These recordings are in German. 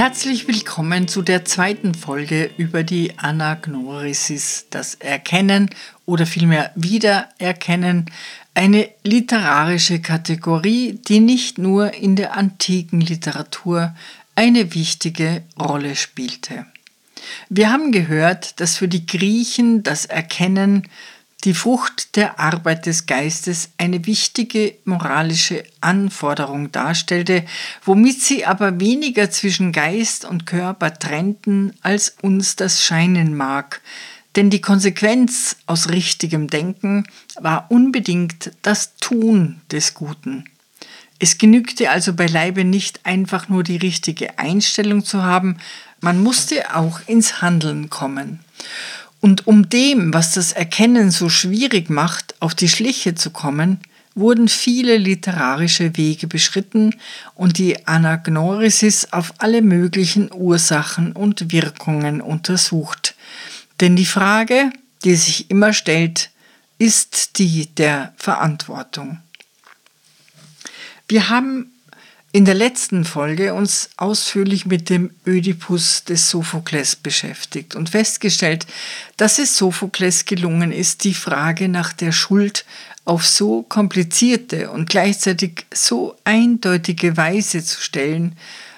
Herzlich willkommen zu der zweiten Folge über die Anagnorisis, das Erkennen oder vielmehr Wiedererkennen, eine literarische Kategorie, die nicht nur in der antiken Literatur eine wichtige Rolle spielte. Wir haben gehört, dass für die Griechen das Erkennen die Frucht der Arbeit des Geistes eine wichtige moralische Anforderung darstellte, womit sie aber weniger zwischen Geist und Körper trennten, als uns das scheinen mag, denn die Konsequenz aus richtigem Denken war unbedingt das Tun des Guten. Es genügte also beileibe nicht einfach nur die richtige Einstellung zu haben, man musste auch ins Handeln kommen. Und um dem, was das Erkennen so schwierig macht, auf die Schliche zu kommen, wurden viele literarische Wege beschritten und die Anagnorisis auf alle möglichen Ursachen und Wirkungen untersucht. Denn die Frage, die sich immer stellt, ist die der Verantwortung. Wir haben in der letzten Folge uns ausführlich mit dem Ödipus des Sophokles beschäftigt und festgestellt, dass es Sophokles gelungen ist, die Frage nach der Schuld auf so komplizierte und gleichzeitig so eindeutige Weise zu stellen,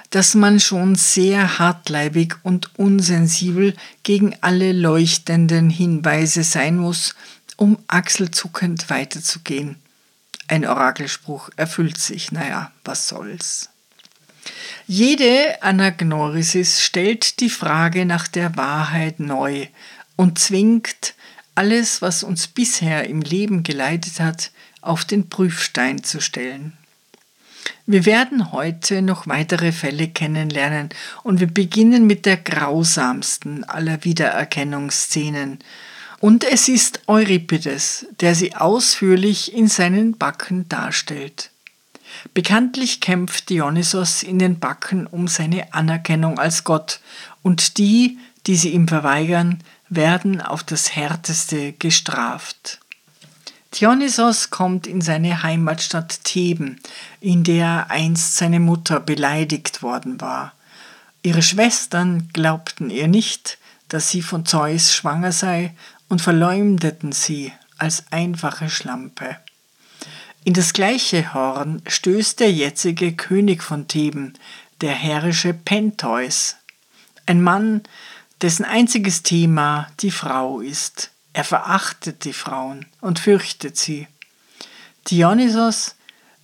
dass man schon sehr hartleibig und unsensibel gegen alle leuchtenden Hinweise sein muss, um achselzuckend weiterzugehen. Ein Orakelspruch erfüllt sich, naja, was soll's. Jede Anagnorisis stellt die Frage nach der Wahrheit neu und zwingt alles, was uns bisher im Leben geleitet hat, auf den Prüfstein zu stellen. Wir werden heute noch weitere Fälle kennenlernen und wir beginnen mit der grausamsten aller Wiedererkennungsszenen, und es ist Euripides, der sie ausführlich in seinen Backen darstellt. Bekanntlich kämpft Dionysos in den Backen um seine Anerkennung als Gott, und die, die sie ihm verweigern, werden auf das Härteste gestraft. Dionysos kommt in seine Heimatstadt Theben, in der einst seine Mutter beleidigt worden war. Ihre Schwestern glaubten ihr nicht, dass sie von Zeus schwanger sei und verleumdeten sie als einfache Schlampe. In das gleiche Horn stößt der jetzige König von Theben, der herrische Pentheus, ein Mann, dessen einziges Thema die Frau ist. Er verachtet die Frauen und fürchtet sie. Dionysos,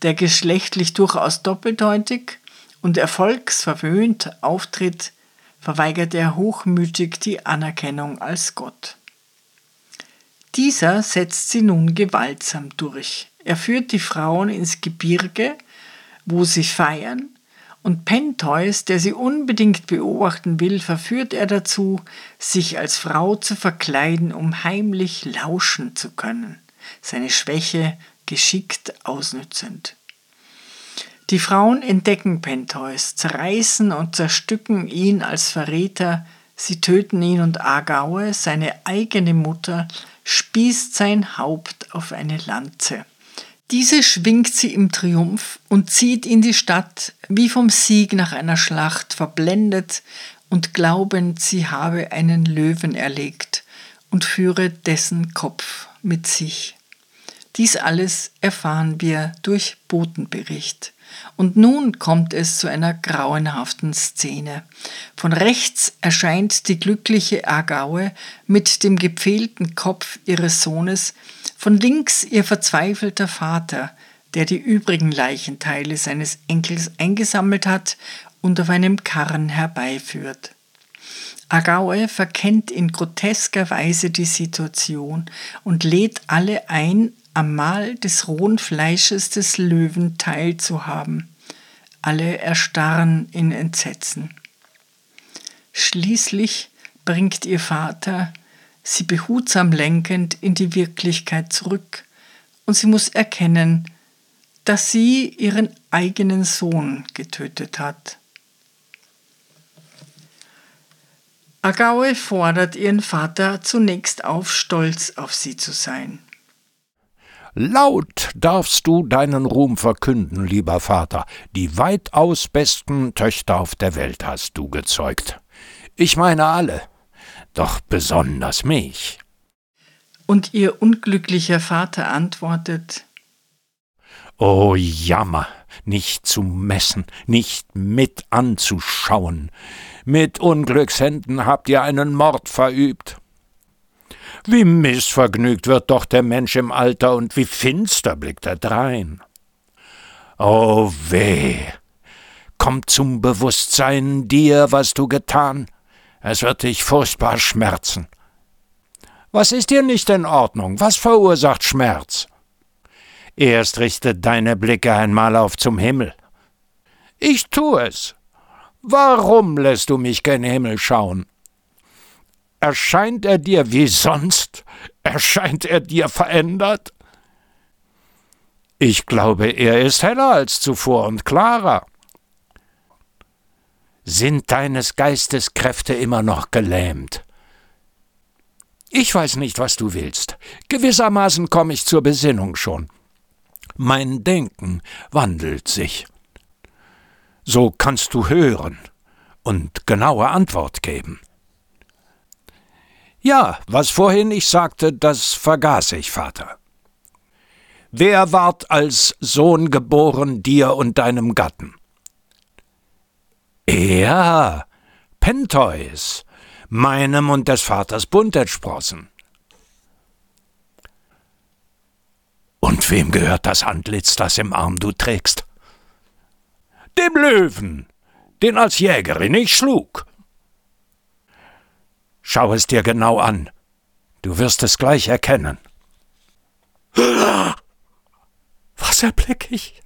der geschlechtlich durchaus doppeldeutig und erfolgsverwöhnt auftritt, verweigert er hochmütig die Anerkennung als Gott. Dieser setzt sie nun gewaltsam durch. Er führt die Frauen ins Gebirge, wo sie feiern, und Pentheus, der sie unbedingt beobachten will, verführt er dazu, sich als Frau zu verkleiden, um heimlich lauschen zu können, seine Schwäche geschickt ausnützend. Die Frauen entdecken Pentheus, zerreißen und zerstücken ihn als Verräter, sie töten ihn und Agaue, seine eigene Mutter, spießt sein Haupt auf eine Lanze. Diese schwingt sie im Triumph und zieht in die Stadt, wie vom Sieg nach einer Schlacht verblendet und glaubend, sie habe einen Löwen erlegt und führe dessen Kopf mit sich. Dies alles erfahren wir durch Botenbericht. Und nun kommt es zu einer grauenhaften Szene. Von rechts erscheint die glückliche Agaue mit dem gepfählten Kopf ihres Sohnes, von links ihr verzweifelter Vater, der die übrigen Leichenteile seines Enkels eingesammelt hat und auf einem Karren herbeiführt. Agaue verkennt in grotesker Weise die Situation und lädt alle ein, am Mahl des rohen Fleisches des Löwen teilzuhaben. Alle erstarren in Entsetzen. Schließlich bringt ihr Vater sie behutsam lenkend in die Wirklichkeit zurück, und sie muss erkennen, dass sie ihren eigenen Sohn getötet hat. Agaue fordert ihren Vater zunächst auf, stolz auf sie zu sein. Laut darfst du deinen Ruhm verkünden, lieber Vater. Die weitaus besten Töchter auf der Welt hast du gezeugt. Ich meine alle, doch besonders mich. Und ihr unglücklicher Vater antwortet O Jammer, nicht zu messen, nicht mit anzuschauen. Mit Unglückshänden habt ihr einen Mord verübt. Wie missvergnügt wird doch der Mensch im Alter und wie finster blickt er drein. O weh! Kommt zum Bewusstsein dir, was du getan, es wird dich furchtbar schmerzen. Was ist dir nicht in Ordnung? Was verursacht Schmerz? Erst richte deine Blicke einmal auf zum Himmel. Ich tu es. Warum lässt du mich gen Himmel schauen? Erscheint er dir wie sonst? Erscheint er dir verändert? Ich glaube, er ist heller als zuvor und klarer. Sind deines Geistes Kräfte immer noch gelähmt? Ich weiß nicht, was du willst. Gewissermaßen komme ich zur Besinnung schon. Mein Denken wandelt sich. So kannst du hören und genaue Antwort geben. Ja, was vorhin ich sagte, das vergaß ich, Vater. Wer ward als Sohn geboren dir und deinem Gatten? Er, Pentheus, meinem und des Vaters Bund entsprossen. Und wem gehört das Antlitz, das im Arm du trägst? Dem Löwen, den als Jägerin ich schlug. Schau es dir genau an, du wirst es gleich erkennen. Was erblick ich?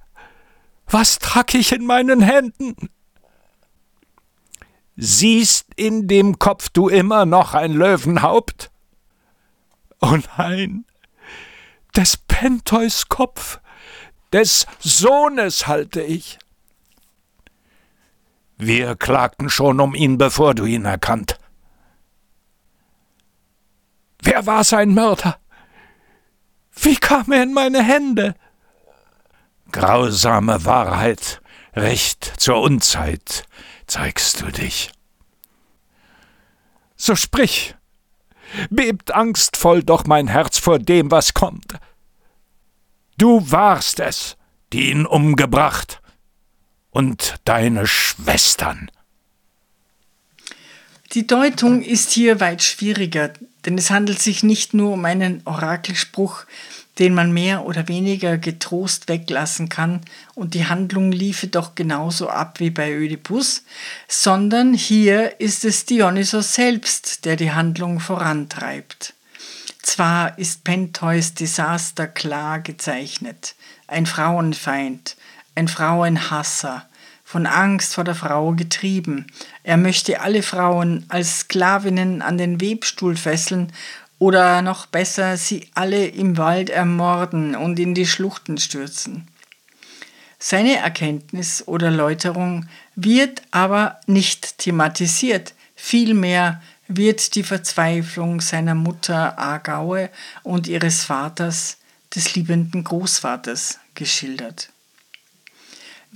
Was trag ich in meinen Händen? Siehst in dem Kopf du immer noch ein Löwenhaupt? Oh nein, des Pentheus Kopf, des Sohnes halte ich. Wir klagten schon um ihn, bevor du ihn erkannt. Wer war sein Mörder? Wie kam er in meine Hände? Grausame Wahrheit, recht zur Unzeit zeigst du dich. So sprich, bebt angstvoll doch mein Herz vor dem, was kommt. Du warst es, die ihn umgebracht, und deine Schwestern. Die Deutung ist hier weit schwieriger, denn es handelt sich nicht nur um einen Orakelspruch, den man mehr oder weniger getrost weglassen kann und die Handlung liefe doch genauso ab wie bei Ödipus, sondern hier ist es Dionysos selbst, der die Handlung vorantreibt. Zwar ist Pentheus Desaster klar gezeichnet, ein Frauenfeind, ein Frauenhasser, von Angst vor der Frau getrieben. Er möchte alle Frauen als Sklavinnen an den Webstuhl fesseln oder noch besser, sie alle im Wald ermorden und in die Schluchten stürzen. Seine Erkenntnis oder Läuterung wird aber nicht thematisiert, vielmehr wird die Verzweiflung seiner Mutter Agaue und ihres Vaters, des liebenden Großvaters, geschildert.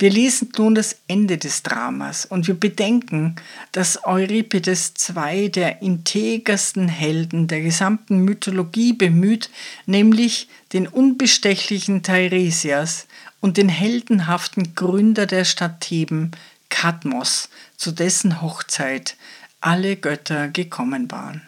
Wir lesen nun das Ende des Dramas und wir bedenken, dass Euripides zwei der integersten Helden der gesamten Mythologie bemüht, nämlich den unbestechlichen Teiresias und den heldenhaften Gründer der Stadt Theben, Kadmos, zu dessen Hochzeit alle Götter gekommen waren.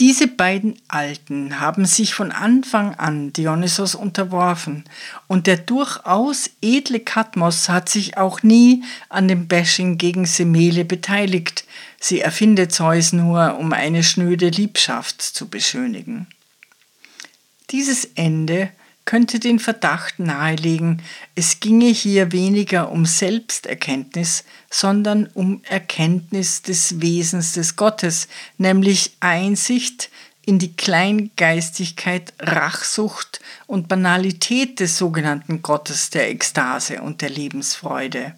Diese beiden Alten haben sich von Anfang an Dionysos unterworfen und der durchaus edle Kadmos hat sich auch nie an dem Bashing gegen Semele beteiligt. Sie erfindet Zeus nur, um eine schnöde Liebschaft zu beschönigen. Dieses Ende könnte den Verdacht nahelegen, es ginge hier weniger um Selbsterkenntnis, sondern um Erkenntnis des Wesens des Gottes, nämlich Einsicht in die Kleingeistigkeit, Rachsucht und Banalität des sogenannten Gottes der Ekstase und der Lebensfreude.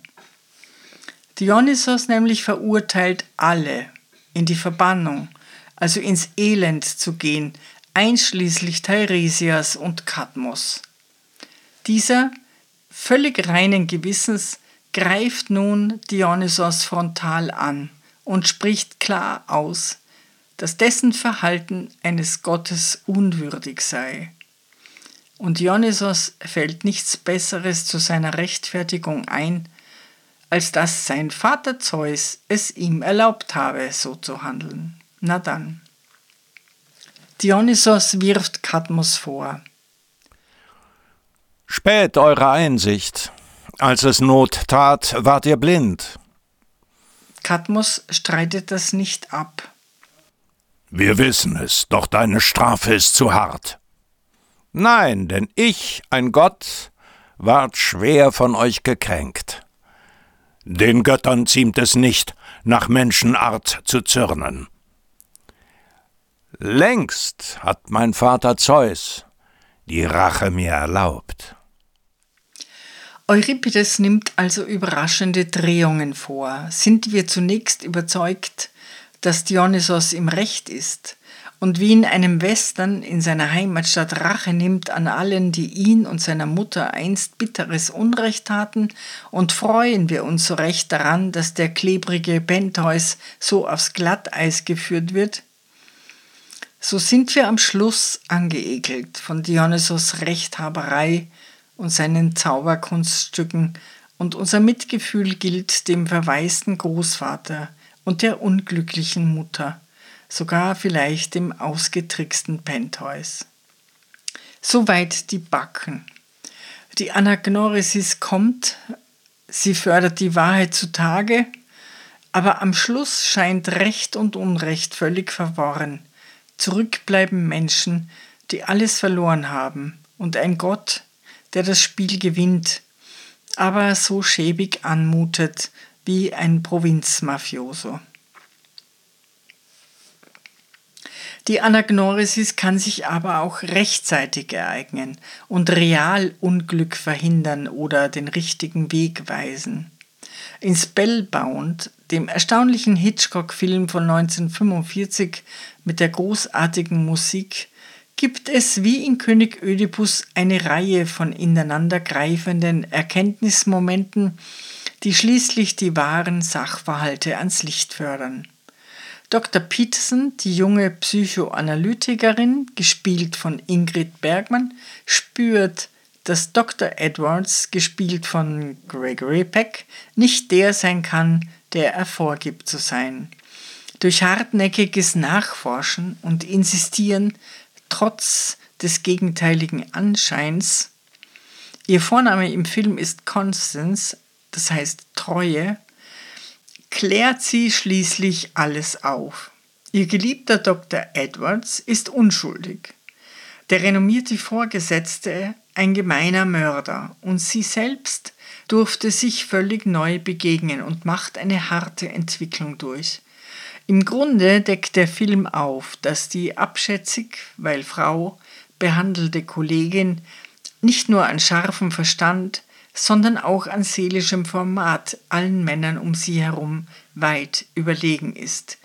Dionysos nämlich verurteilt alle in die Verbannung, also ins Elend zu gehen, einschließlich Teiresias und Kadmos. Dieser, völlig reinen Gewissens, greift nun Dionysos frontal an und spricht klar aus, dass dessen Verhalten eines Gottes unwürdig sei. Und Dionysos fällt nichts Besseres zu seiner Rechtfertigung ein, als dass sein Vater Zeus es ihm erlaubt habe, so zu handeln. Na dann. Dionysos wirft Kadmos vor. Spät eure Einsicht. Als es Not tat, wart ihr blind. Kadmos streitet das nicht ab. Wir wissen es, doch deine Strafe ist zu hart. Nein, denn ich, ein Gott, ward schwer von euch gekränkt. Den Göttern ziemt es nicht, nach Menschenart zu zürnen. Längst hat mein Vater Zeus die Rache mir erlaubt. Euripides nimmt also überraschende Drehungen vor. Sind wir zunächst überzeugt, dass Dionysos im Recht ist und wie in einem Western in seiner Heimatstadt Rache nimmt an allen, die ihn und seiner Mutter einst bitteres Unrecht taten, und freuen wir uns so recht daran, dass der klebrige Pentheus so aufs Glatteis geführt wird? So sind wir am Schluss angeekelt von Dionysos Rechthaberei und seinen Zauberkunststücken, und unser Mitgefühl gilt dem verwaisten Großvater und der unglücklichen Mutter, sogar vielleicht dem ausgetricksten Pentheus. Soweit die Backen. Die Anagnorisis kommt, sie fördert die Wahrheit zutage, aber am Schluss scheint Recht und Unrecht völlig verworren – Zurück bleiben Menschen, die alles verloren haben, und ein Gott, der das Spiel gewinnt, aber so schäbig anmutet wie ein Provinzmafioso. Die Anagnorisis kann sich aber auch rechtzeitig ereignen und real Unglück verhindern oder den richtigen Weg weisen. In Spellbound, dem erstaunlichen Hitchcock-Film von 1945 mit der großartigen Musik, gibt es wie in König Ödipus eine Reihe von ineinandergreifenden Erkenntnismomenten, die schließlich die wahren Sachverhalte ans Licht fördern. Dr. Peterson, die junge Psychoanalytikerin, gespielt von Ingrid Bergmann, spürt, dass Dr. Edwards, gespielt von Gregory Peck, nicht der sein kann, der er vorgibt zu sein. Durch hartnäckiges Nachforschen und Insistieren trotz des gegenteiligen Anscheins, ihr Vorname im Film ist Constance, das heißt Treue, klärt sie schließlich alles auf. Ihr geliebter Dr. Edwards ist unschuldig. Der renommierte Vorgesetzte ein gemeiner Mörder, und sie selbst durfte sich völlig neu begegnen und macht eine harte Entwicklung durch. Im Grunde deckt der Film auf, dass die abschätzig, weil Frau, behandelte Kollegin nicht nur an scharfem Verstand, sondern auch an seelischem Format allen Männern um sie herum weit überlegen ist.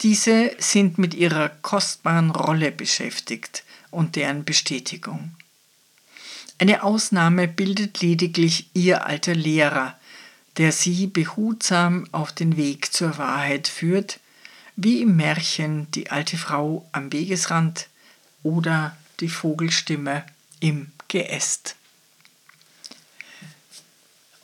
Diese sind mit ihrer kostbaren Rolle beschäftigt und deren Bestätigung. Eine Ausnahme bildet lediglich ihr alter Lehrer, der sie behutsam auf den Weg zur Wahrheit führt, wie im Märchen die alte Frau am Wegesrand oder die Vogelstimme im Geäst.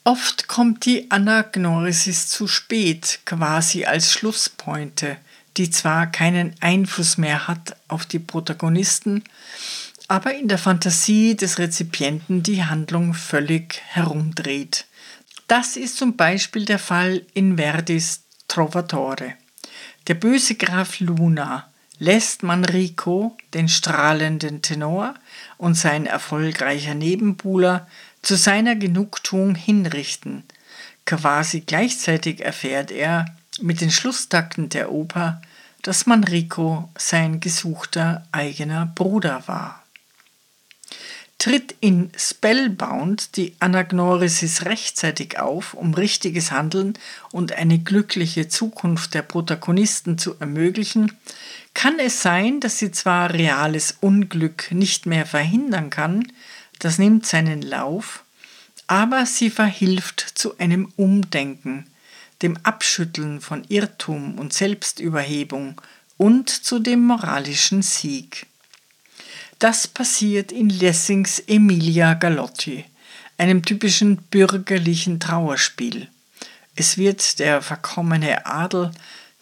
Oft kommt die Anagnorisis zu spät, quasi als Schlusspointe, die zwar keinen Einfluss mehr hat auf die Protagonisten, aber in der Fantasie des Rezipienten die Handlung völlig herumdreht. Das ist zum Beispiel der Fall in Verdis Trovatore. Der böse Graf Luna lässt Manrico den strahlenden Tenor und sein erfolgreicher Nebenbuhler zu seiner Genugtuung hinrichten. Quasi gleichzeitig erfährt er mit den Schlusstakten der Oper, dass Manrico sein gesuchter eigener Bruder war. Tritt in Spellbound die Anagnorisis rechtzeitig auf, um richtiges Handeln und eine glückliche Zukunft der Protagonisten zu ermöglichen, kann es sein, dass sie zwar reales Unglück nicht mehr verhindern kann, das nimmt seinen Lauf, aber sie verhilft zu einem Umdenken, dem Abschütteln von Irrtum und Selbstüberhebung und zu dem moralischen Sieg. Das passiert in Lessings Emilia Galotti, einem typischen bürgerlichen Trauerspiel. Es wird der verkommene Adel,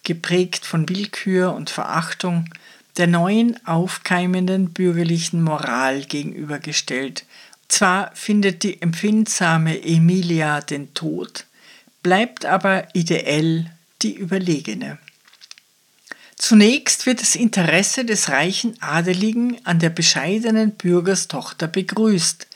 geprägt von Willkür und Verachtung, der neuen aufkeimenden bürgerlichen Moral gegenübergestellt. Zwar findet die empfindsame Emilia den Tod, bleibt aber ideell die Überlegene. Zunächst wird das Interesse des reichen Adeligen an der bescheidenen Bürgerstochter begrüßt.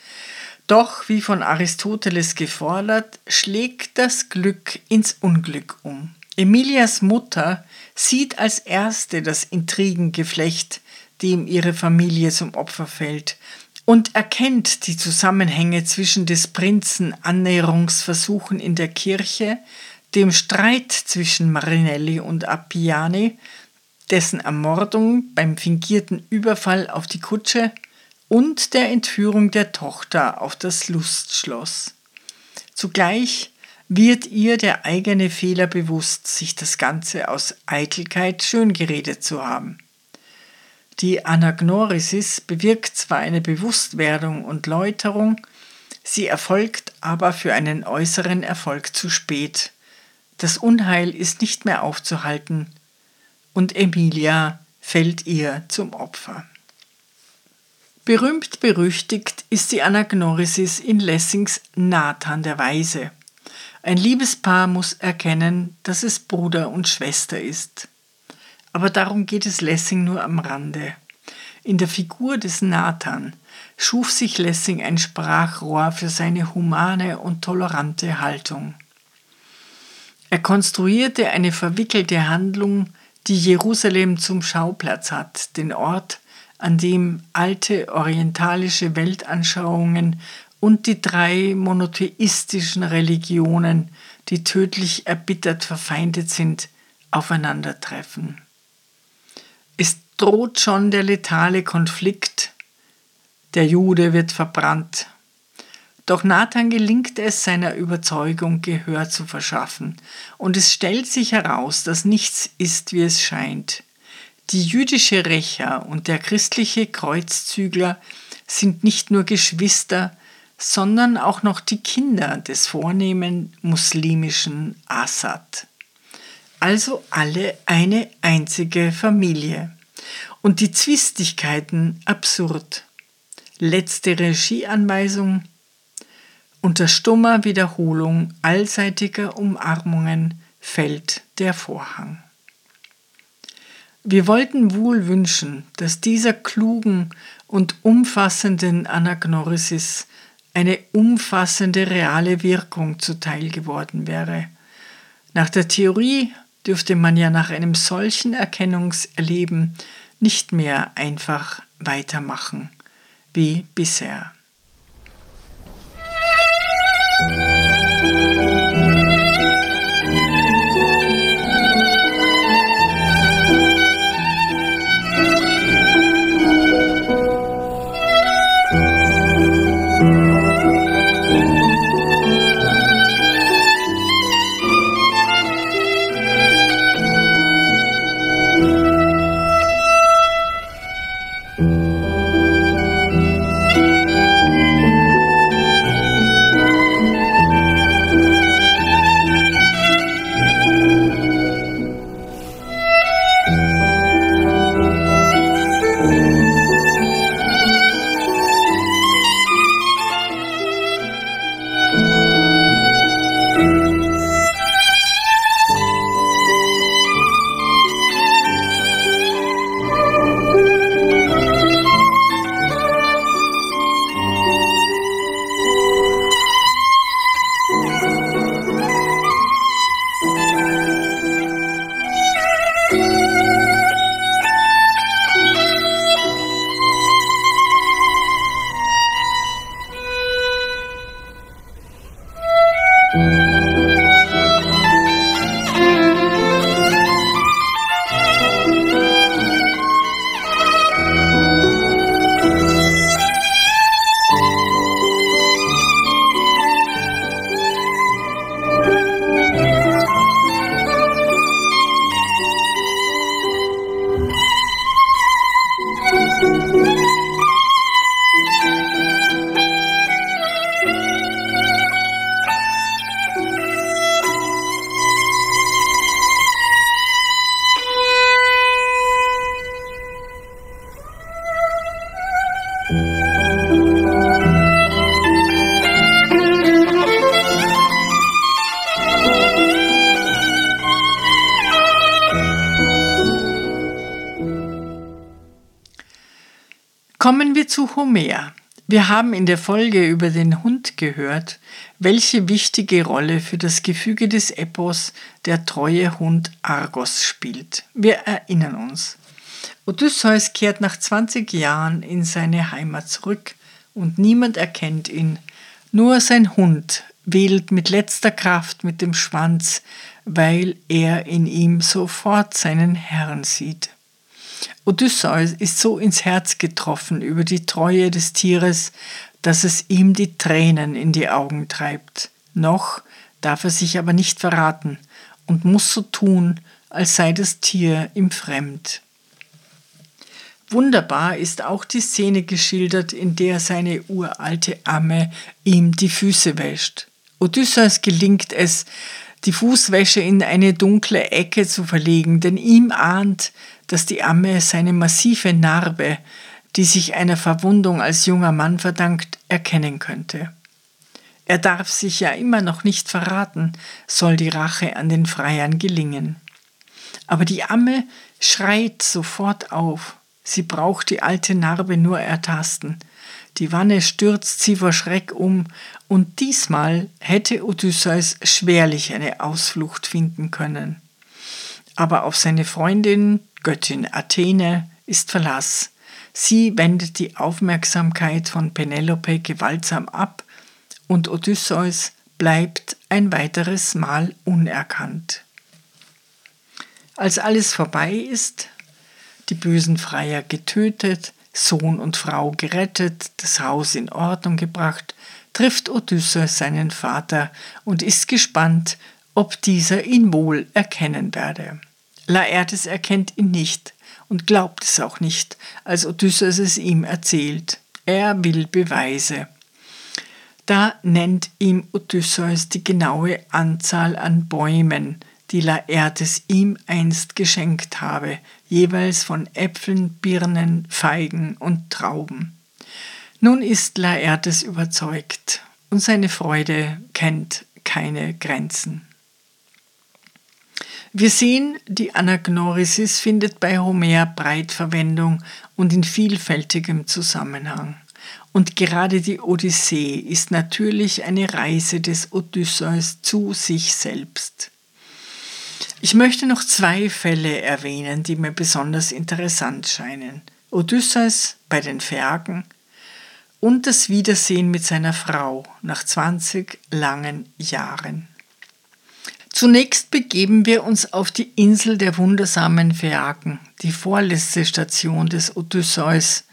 Doch, wie von Aristoteles gefordert, schlägt das Glück ins Unglück um. Emilias Mutter sieht als erste das Intrigengeflecht, dem ihre Familie zum Opfer fällt, und erkennt die Zusammenhänge zwischen des Prinzen Annäherungsversuchen in der Kirche, dem Streit zwischen Marinelli und Appiani dessen Ermordung beim fingierten Überfall auf die Kutsche und der Entführung der Tochter auf das Lustschloss. Zugleich wird ihr der eigene Fehler bewusst, sich das Ganze aus Eitelkeit schöngeredet zu haben. Die Anagnorisis bewirkt zwar eine Bewusstwerdung und Läuterung, sie erfolgt aber für einen äußeren Erfolg zu spät. Das Unheil ist nicht mehr aufzuhalten, und Emilia fällt ihr zum Opfer. Berühmt berüchtigt ist die Anagnorisis in Lessings Nathan der Weise. Ein Liebespaar muss erkennen, dass es Bruder und Schwester ist. Aber darum geht es Lessing nur am Rande. In der Figur des Nathan schuf sich Lessing ein Sprachrohr für seine humane und tolerante Haltung. Er konstruierte eine verwickelte Handlung, die Jerusalem zum Schauplatz hat, den Ort, an dem alte orientalische Weltanschauungen und die drei monotheistischen Religionen, die tödlich erbittert verfeindet sind, aufeinandertreffen. Es droht schon der letale Konflikt, der Jude wird verbrannt, doch Nathan gelingt es, seiner Überzeugung Gehör zu verschaffen, und es stellt sich heraus, dass nichts ist, wie es scheint. Die jüdische Rächer und der christliche Kreuzzügler sind nicht nur Geschwister, sondern auch noch die Kinder des vornehmen muslimischen Assad. Also alle eine einzige Familie. Und die Zwistigkeiten absurd. Letzte Regieanweisung unter stummer Wiederholung allseitiger Umarmungen fällt der Vorhang. Wir wollten wohl wünschen, dass dieser klugen und umfassenden Anagnorisis eine umfassende reale Wirkung zuteil geworden wäre. Nach der Theorie dürfte man ja nach einem solchen Erkennungserleben nicht mehr einfach weitermachen wie bisher. Kommen Homer. Wir haben in der Folge über den Hund gehört, welche wichtige Rolle für das Gefüge des Epos der treue Hund Argos spielt. Wir erinnern uns. Odysseus kehrt nach 20 Jahren in seine Heimat zurück und niemand erkennt ihn. Nur sein Hund wählt mit letzter Kraft mit dem Schwanz, weil er in ihm sofort seinen Herrn sieht. Odysseus ist so ins Herz getroffen über die Treue des Tieres, dass es ihm die Tränen in die Augen treibt. Noch darf er sich aber nicht verraten und muss so tun, als sei das Tier ihm fremd. Wunderbar ist auch die Szene geschildert, in der seine uralte Amme ihm die Füße wäscht. Odysseus gelingt es, die Fußwäsche in eine dunkle Ecke zu verlegen, denn ihm ahnt, dass die Amme seine massive Narbe, die sich einer Verwundung als junger Mann verdankt, erkennen könnte. Er darf sich ja immer noch nicht verraten, soll die Rache an den Freiern gelingen. Aber die Amme schreit sofort auf. Sie braucht die alte Narbe nur ertasten. Die Wanne stürzt sie vor Schreck um, und diesmal hätte Odysseus schwerlich eine Ausflucht finden können. Aber auf seine Freundin, Göttin Athene, ist Verlass. Sie wendet die Aufmerksamkeit von Penelope gewaltsam ab, und Odysseus bleibt ein weiteres Mal unerkannt. Als alles vorbei ist, die bösen Freier getötet, Sohn und Frau gerettet, das Haus in Ordnung gebracht, trifft Odysseus seinen Vater und ist gespannt, ob dieser ihn wohl erkennen werde. Laertes erkennt ihn nicht und glaubt es auch nicht, als Odysseus es ihm erzählt. Er will Beweise. Da nennt ihm Odysseus die genaue Anzahl an Bäumen, die Laertes ihm einst geschenkt habe, jeweils von Äpfeln, Birnen, Feigen und Trauben. Nun ist Laertes überzeugt und seine Freude kennt keine Grenzen. Wir sehen, die Anagnorisis findet bei Homer breit Verwendung und in vielfältigem Zusammenhang. Und gerade die Odyssee ist natürlich eine Reise des Odysseus zu sich selbst. Ich möchte noch zwei Fälle erwähnen, die mir besonders interessant scheinen. Odysseus bei den Phäaken und das Wiedersehen mit seiner Frau nach 20 langen Jahren. Zunächst begeben wir uns auf die Insel der wundersamen Phäaken, die vorletzte Station des Odysseus,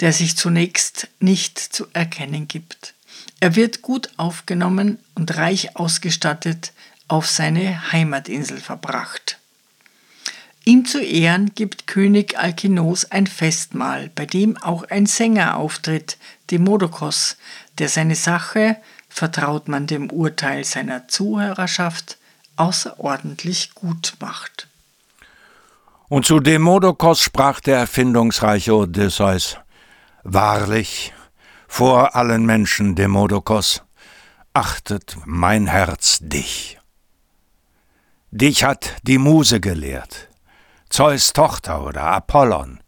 der sich zunächst nicht zu erkennen gibt. Er wird gut aufgenommen und reich ausgestattet auf seine Heimatinsel verbracht. Ihm zu Ehren gibt König Alkinos ein Festmahl, bei dem auch ein Sänger auftritt, Demodokos, der seine Sache, vertraut man dem Urteil seiner Zuhörerschaft, außerordentlich gut macht. Und zu Demodokos sprach der erfindungsreiche Odysseus: Wahrlich, vor allen Menschen, Demodokos, achtet mein Herz dich. Dich hat die Muse gelehrt, Zeus Tochter oder Apollon.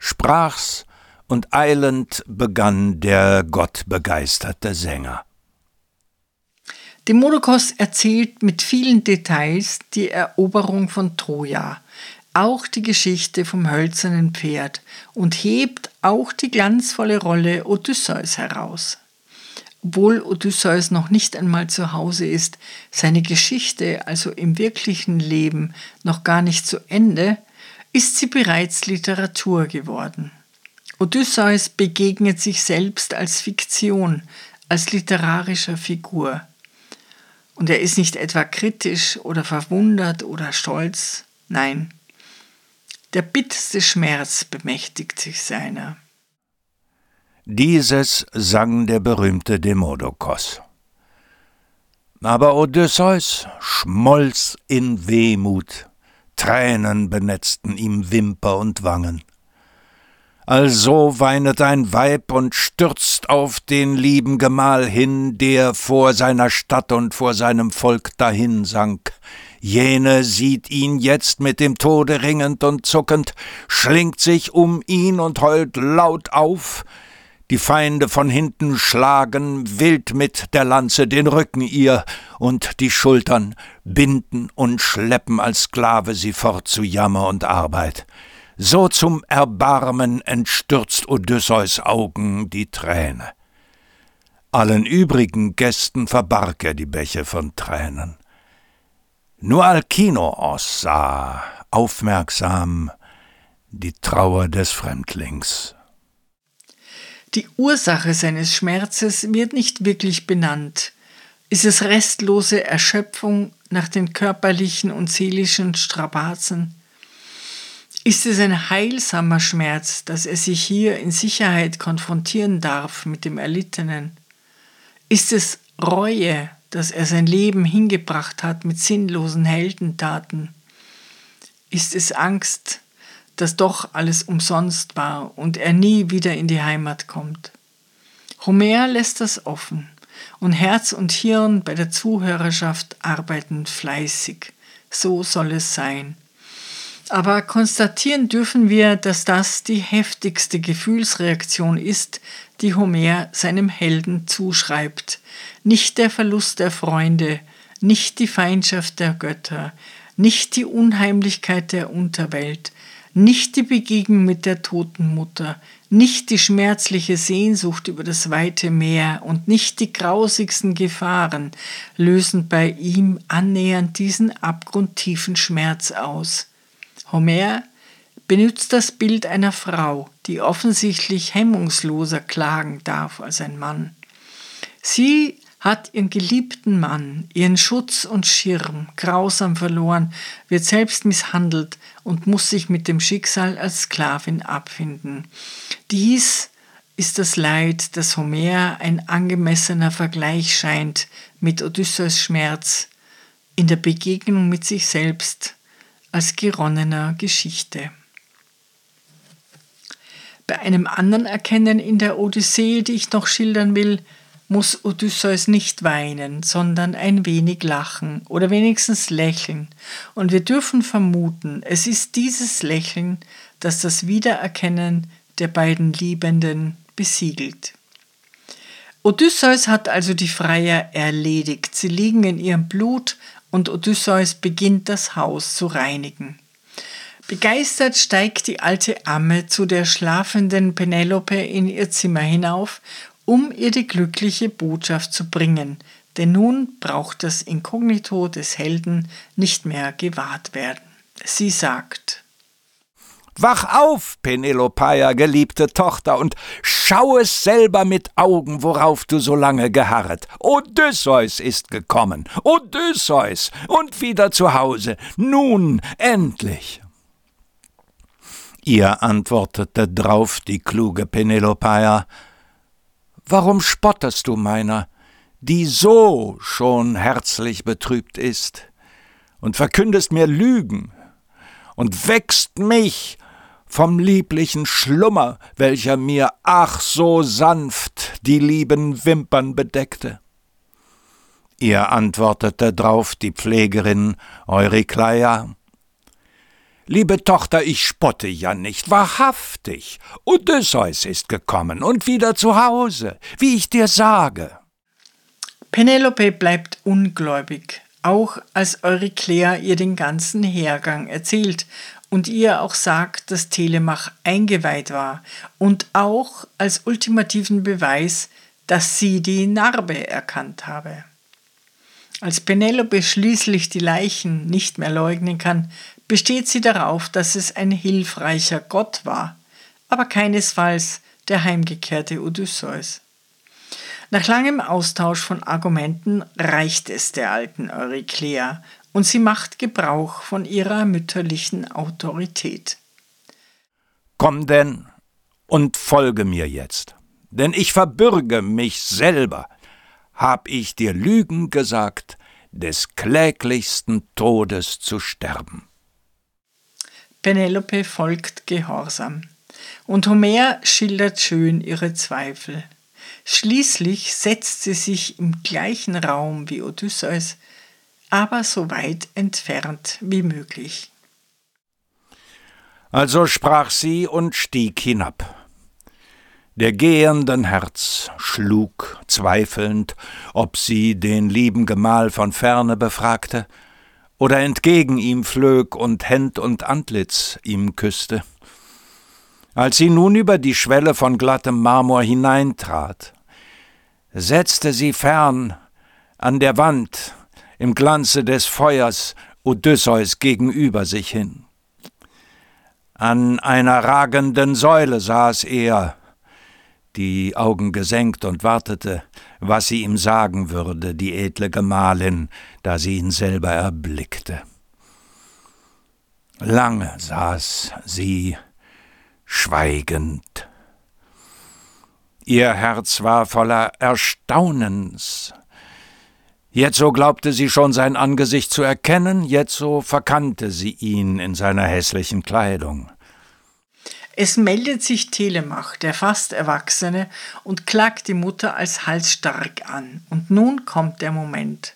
Sprach's, und eilend begann der gottbegeisterte Sänger. Demodokos erzählt mit vielen Details die Eroberung von Troja, auch die Geschichte vom hölzernen Pferd und hebt auch die glanzvolle Rolle Odysseus heraus obwohl Odysseus noch nicht einmal zu Hause ist, seine Geschichte, also im wirklichen Leben, noch gar nicht zu Ende, ist sie bereits Literatur geworden. Odysseus begegnet sich selbst als Fiktion, als literarischer Figur. Und er ist nicht etwa kritisch oder verwundert oder stolz, nein, der bitterste Schmerz bemächtigt sich seiner. Dieses sang der berühmte Demodokos. Aber Odysseus schmolz in Wehmut, Tränen benetzten ihm Wimper und Wangen. Also weinet ein Weib und stürzt auf den lieben Gemahl hin, der vor seiner Stadt und vor seinem Volk dahin sank, Jene sieht ihn jetzt mit dem Tode ringend und zuckend, schlingt sich um ihn und heult laut auf, die Feinde von hinten schlagen wild mit der Lanze den Rücken ihr und die Schultern, binden und schleppen als Sklave sie fort zu Jammer und Arbeit. So zum Erbarmen entstürzt Odysseus Augen die Träne. Allen übrigen Gästen verbarg er die Bäche von Tränen. Nur Alkinoos sah aufmerksam die Trauer des Fremdlings. Die Ursache seines Schmerzes wird nicht wirklich benannt. Ist es restlose Erschöpfung nach den körperlichen und seelischen Strapazen? Ist es ein heilsamer Schmerz, dass er sich hier in Sicherheit konfrontieren darf mit dem Erlittenen? Ist es Reue, dass er sein Leben hingebracht hat mit sinnlosen Heldentaten? Ist es Angst, dass doch alles umsonst war und er nie wieder in die Heimat kommt. Homer lässt das offen und Herz und Hirn bei der Zuhörerschaft arbeiten fleißig. So soll es sein. Aber konstatieren dürfen wir, dass das die heftigste Gefühlsreaktion ist, die Homer seinem Helden zuschreibt. Nicht der Verlust der Freunde, nicht die Feindschaft der Götter, nicht die Unheimlichkeit der Unterwelt, nicht die Begegnung mit der toten Mutter, nicht die schmerzliche Sehnsucht über das weite Meer und nicht die grausigsten Gefahren lösen bei ihm annähernd diesen abgrundtiefen Schmerz aus. Homer benutzt das Bild einer Frau, die offensichtlich hemmungsloser klagen darf als ein Mann. Sie hat ihren geliebten Mann, ihren Schutz und Schirm grausam verloren, wird selbst misshandelt und muss sich mit dem Schicksal als Sklavin abfinden. Dies ist das Leid, das Homer ein angemessener Vergleich scheint mit Odysseus Schmerz in der Begegnung mit sich selbst als geronnener Geschichte. Bei einem anderen Erkennen in der Odyssee, die ich noch schildern will, muss Odysseus nicht weinen, sondern ein wenig lachen oder wenigstens lächeln. Und wir dürfen vermuten, es ist dieses Lächeln, das das Wiedererkennen der beiden Liebenden besiegelt. Odysseus hat also die Freier erledigt. Sie liegen in ihrem Blut und Odysseus beginnt das Haus zu reinigen. Begeistert steigt die alte Amme zu der schlafenden Penelope in ihr Zimmer hinauf um ihr die glückliche Botschaft zu bringen, denn nun braucht das Inkognito des Helden nicht mehr gewahrt werden. Sie sagt Wach auf, Penelopeia, geliebte Tochter, und schau es selber mit Augen, worauf du so lange geharret. Odysseus ist gekommen, Odysseus, und wieder zu Hause, nun endlich. Ihr antwortete drauf die kluge Penelopeia, Warum spottest du meiner, die so schon herzlich betrübt ist, und verkündest mir Lügen und wächst mich vom lieblichen Schlummer, welcher mir ach so sanft die lieben Wimpern bedeckte? Ihr antwortete drauf die Pflegerin Eurykleia, Liebe Tochter, ich spotte ja nicht, wahrhaftig. Odysseus ist gekommen und wieder zu Hause, wie ich dir sage. Penelope bleibt ungläubig, auch als Euryclea ihr den ganzen Hergang erzählt und ihr auch sagt, dass Telemach eingeweiht war und auch als ultimativen Beweis, dass sie die Narbe erkannt habe. Als Penelope schließlich die Leichen nicht mehr leugnen kann, besteht sie darauf, dass es ein hilfreicher Gott war, aber keinesfalls der heimgekehrte Odysseus. Nach langem Austausch von Argumenten reicht es der alten Euryclea und sie macht Gebrauch von ihrer mütterlichen Autorität. Komm denn und folge mir jetzt, denn ich verbürge mich selber. Hab ich dir Lügen gesagt, des kläglichsten Todes zu sterben. Penelope folgt gehorsam. Und Homer schildert schön ihre Zweifel. Schließlich setzt sie sich im gleichen Raum wie Odysseus aber so weit entfernt wie möglich. Also sprach sie und stieg hinab. Der gehenden Herz schlug zweifelnd, ob sie den lieben Gemahl von ferne befragte oder entgegen ihm flög und Händ und Antlitz ihm küsste. Als sie nun über die Schwelle von glattem Marmor hineintrat, setzte sie fern an der Wand im Glanze des Feuers Odysseus gegenüber sich hin. An einer ragenden Säule saß er, die Augen gesenkt und wartete, was sie ihm sagen würde, die edle Gemahlin, da sie ihn selber erblickte. Lange saß sie schweigend. Ihr Herz war voller Erstaunens. Jetzo glaubte sie schon sein Angesicht zu erkennen, jetzo verkannte sie ihn in seiner hässlichen Kleidung. Es meldet sich Telemach, der fast Erwachsene, und klagt die Mutter als halsstark an. Und nun kommt der Moment.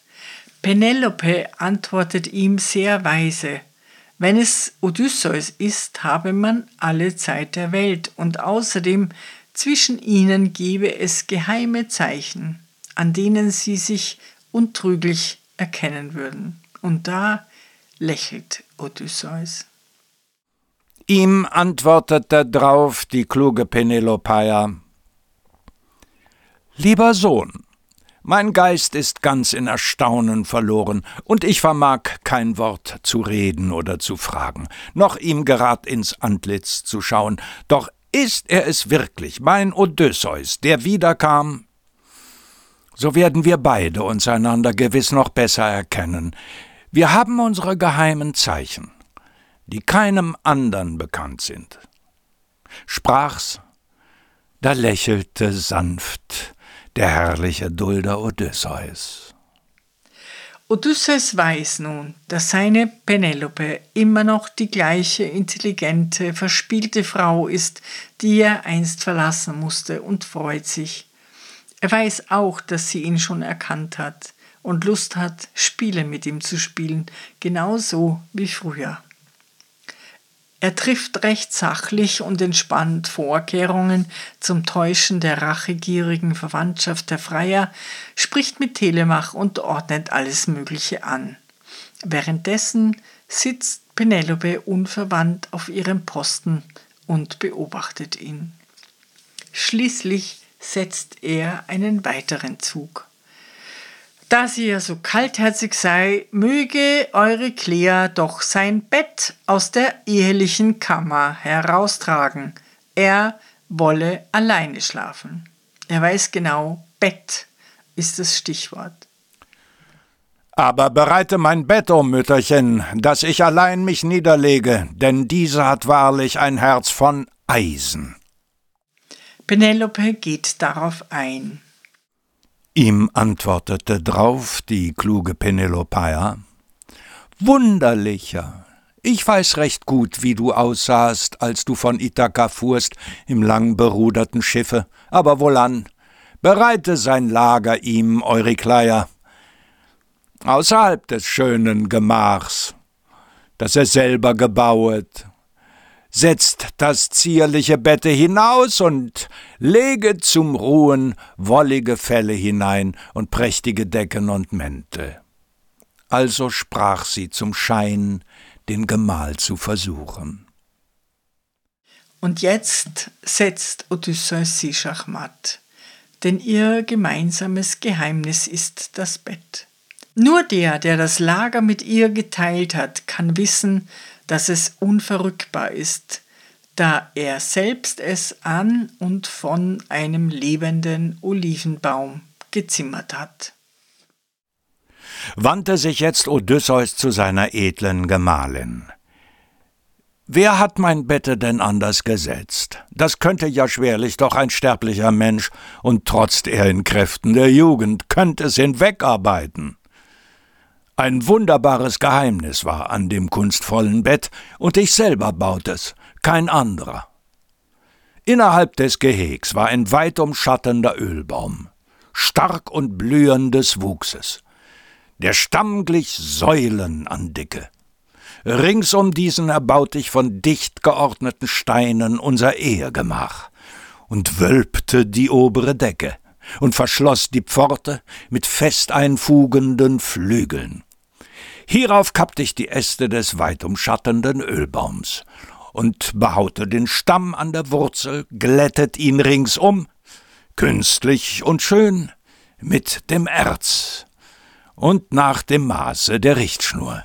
Penelope antwortet ihm sehr weise. Wenn es Odysseus ist, habe man alle Zeit der Welt, und außerdem zwischen ihnen gebe es geheime Zeichen, an denen sie sich untrüglich erkennen würden. Und da lächelt Odysseus. Ihm antwortete drauf die kluge Penelopeia Lieber Sohn, mein Geist ist ganz in Erstaunen verloren, und ich vermag kein Wort zu reden oder zu fragen, noch ihm gerad ins Antlitz zu schauen, doch ist er es wirklich, mein Odysseus, der wiederkam, so werden wir beide uns einander gewiss noch besser erkennen. Wir haben unsere geheimen Zeichen die keinem andern bekannt sind. Sprach's, da lächelte sanft der herrliche Dulder Odysseus. Odysseus weiß nun, dass seine Penelope immer noch die gleiche intelligente, verspielte Frau ist, die er einst verlassen musste, und freut sich. Er weiß auch, dass sie ihn schon erkannt hat und Lust hat, Spiele mit ihm zu spielen, genauso wie früher. Er trifft recht sachlich und entspannt Vorkehrungen zum Täuschen der rachegierigen Verwandtschaft der Freier, spricht mit Telemach und ordnet alles Mögliche an. Währenddessen sitzt Penelope unverwandt auf ihrem Posten und beobachtet ihn. Schließlich setzt er einen weiteren Zug. Da sie ja so kaltherzig sei, möge eure Clea doch sein Bett aus der ehelichen Kammer heraustragen. Er wolle alleine schlafen. Er weiß genau, Bett ist das Stichwort. Aber bereite mein Bett, o oh Mütterchen, dass ich allein mich niederlege, denn diese hat wahrlich ein Herz von Eisen. Penelope geht darauf ein. Ihm antwortete drauf die kluge Penelopeia Wunderlicher, ich weiß recht gut, wie du aussahst, als du von Ithaka fuhrst im lang beruderten Schiffe, aber wohlan, bereite sein Lager ihm, Eurykleia, außerhalb des schönen Gemachs, das er selber gebauet, setzt das zierliche Bette hinaus und lege zum Ruhen wollige Felle hinein und prächtige Decken und Mäntel. Also sprach sie zum Schein, den Gemahl zu versuchen. Und jetzt setzt Odysseus sie schachmatt, denn ihr gemeinsames Geheimnis ist das Bett. Nur der, der das Lager mit ihr geteilt hat, kann wissen, dass es unverrückbar ist, da er selbst es an und von einem lebenden Olivenbaum gezimmert hat. Wandte sich jetzt Odysseus zu seiner edlen Gemahlin. Wer hat mein Bette denn anders gesetzt? Das könnte ja schwerlich doch ein sterblicher Mensch, und trotz er in Kräften der Jugend, könnte es hinwegarbeiten. Ein wunderbares Geheimnis war an dem kunstvollen Bett, und ich selber baut es, kein anderer. Innerhalb des Gehegs war ein weit umschattender Ölbaum, stark und blühendes Wuchses. Der Stamm glich Säulen an Dicke. Rings um diesen erbaut ich von dicht geordneten Steinen unser Ehegemach und wölbte die obere Decke und verschloss die Pforte mit fest einfugenden Flügeln. Hierauf kappte ich die Äste des weit umschattenden Ölbaums und behaute den Stamm an der Wurzel, glättet ihn ringsum, künstlich und schön, mit dem Erz und nach dem Maße der Richtschnur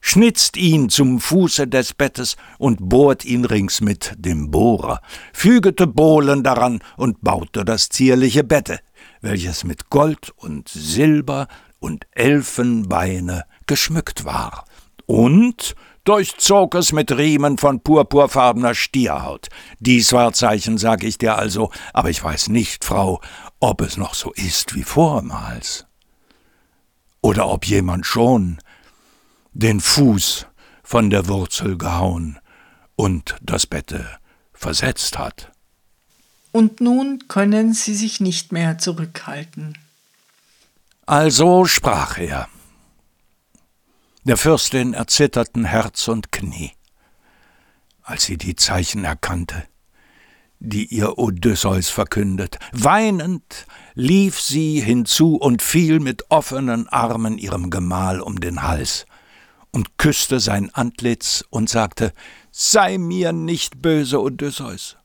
schnitzt ihn zum Fuße des Bettes und bohrt ihn rings mit dem Bohrer, fügete Bohlen daran und baute das zierliche Bette, welches mit Gold und Silber und Elfenbeine geschmückt war, und durchzog es mit Riemen von purpurfarbener Stierhaut. Dies war Zeichen, sag ich dir also, aber ich weiß nicht, Frau, ob es noch so ist wie vormals. Oder ob jemand schon den Fuß von der Wurzel gehauen und das Bette versetzt hat. Und nun können sie sich nicht mehr zurückhalten. Also sprach er. Der Fürstin erzitterten Herz und Knie, als sie die Zeichen erkannte, die ihr Odysseus verkündet. Weinend lief sie hinzu und fiel mit offenen Armen ihrem Gemahl um den Hals und küsste sein Antlitz und sagte, Sei mir nicht böse, Odysseus.